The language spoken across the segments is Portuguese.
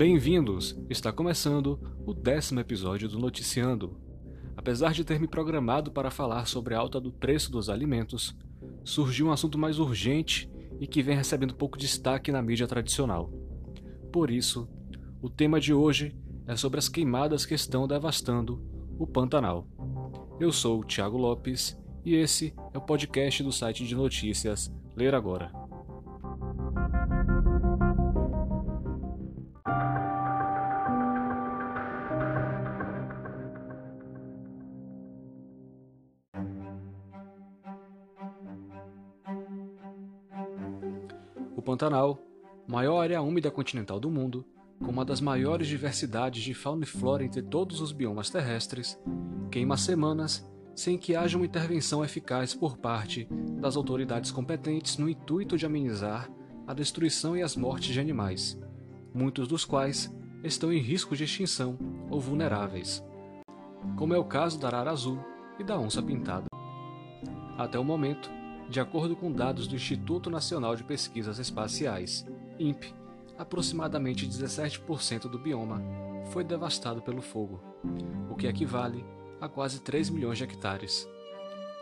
Bem-vindos! Está começando o décimo episódio do Noticiando. Apesar de ter me programado para falar sobre a alta do preço dos alimentos, surgiu um assunto mais urgente e que vem recebendo pouco destaque na mídia tradicional. Por isso, o tema de hoje é sobre as queimadas que estão devastando o Pantanal. Eu sou o Thiago Lopes e esse é o podcast do site de notícias Ler Agora. O Pantanal, maior área úmida continental do mundo, com uma das maiores diversidades de fauna e flora entre todos os biomas terrestres, queima semanas sem que haja uma intervenção eficaz por parte das autoridades competentes no intuito de amenizar a destruição e as mortes de animais, muitos dos quais estão em risco de extinção ou vulneráveis, como é o caso da arara azul e da onça pintada. Até o momento, de acordo com dados do Instituto Nacional de Pesquisas Espaciais, INPE, aproximadamente 17% do bioma foi devastado pelo fogo, o que equivale a quase 3 milhões de hectares.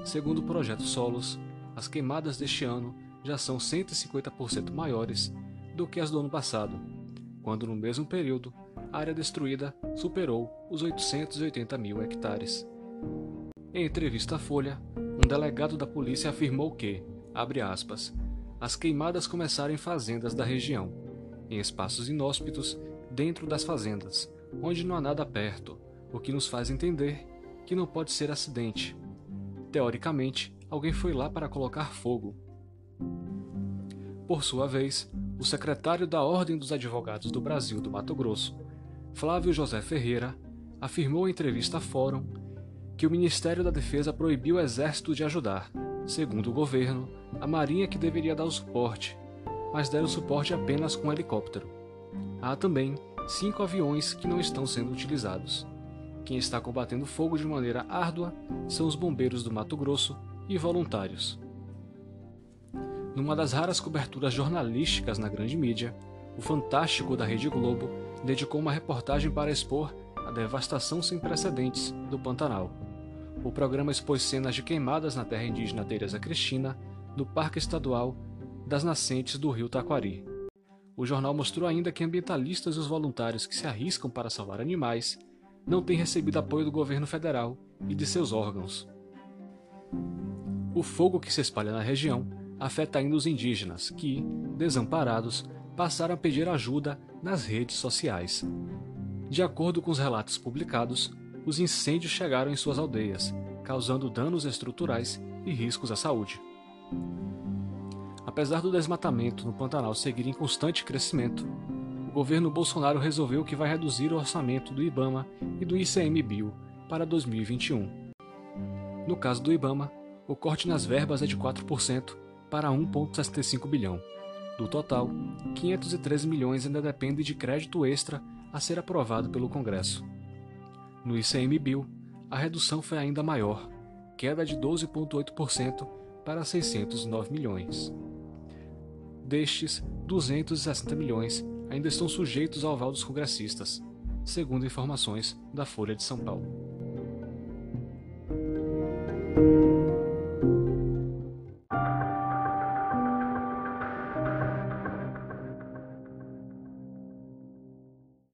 Segundo o projeto Solos, as queimadas deste ano já são 150% maiores do que as do ano passado, quando no mesmo período a área destruída superou os 880 mil hectares. Em entrevista à Folha, um delegado da polícia afirmou que, abre aspas, as queimadas começaram em fazendas da região, em espaços inóspitos dentro das fazendas, onde não há nada perto, o que nos faz entender que não pode ser acidente. Teoricamente, alguém foi lá para colocar fogo. Por sua vez, o secretário da Ordem dos Advogados do Brasil do Mato Grosso, Flávio José Ferreira, afirmou em entrevista à Fórum que o Ministério da Defesa proibiu o Exército de ajudar. Segundo o governo, a Marinha que deveria dar o suporte, mas deram suporte apenas com um helicóptero. Há também cinco aviões que não estão sendo utilizados. Quem está combatendo fogo de maneira árdua são os bombeiros do Mato Grosso e voluntários. Numa das raras coberturas jornalísticas na grande mídia, o Fantástico da Rede Globo dedicou uma reportagem para expor a devastação sem precedentes do Pantanal. O programa expôs cenas de queimadas na terra indígena Teresa Cristina, no Parque Estadual das Nascentes do Rio Taquari. O jornal mostrou ainda que ambientalistas e os voluntários que se arriscam para salvar animais não têm recebido apoio do governo federal e de seus órgãos. O fogo que se espalha na região afeta ainda os indígenas, que, desamparados, passaram a pedir ajuda nas redes sociais. De acordo com os relatos publicados, os incêndios chegaram em suas aldeias, causando danos estruturais e riscos à saúde. Apesar do desmatamento no Pantanal seguir em constante crescimento, o governo Bolsonaro resolveu que vai reduzir o orçamento do IBAMA e do ICMBio para 2021. No caso do IBAMA, o corte nas verbas é de 4% para 1,65 bilhão. Do total, 513 milhões ainda dependem de crédito extra a ser aprovado pelo Congresso. No ICMBio, a redução foi ainda maior, queda de 12,8% para 609 milhões. Destes, 260 milhões ainda estão sujeitos ao aval dos congressistas, segundo informações da Folha de São Paulo.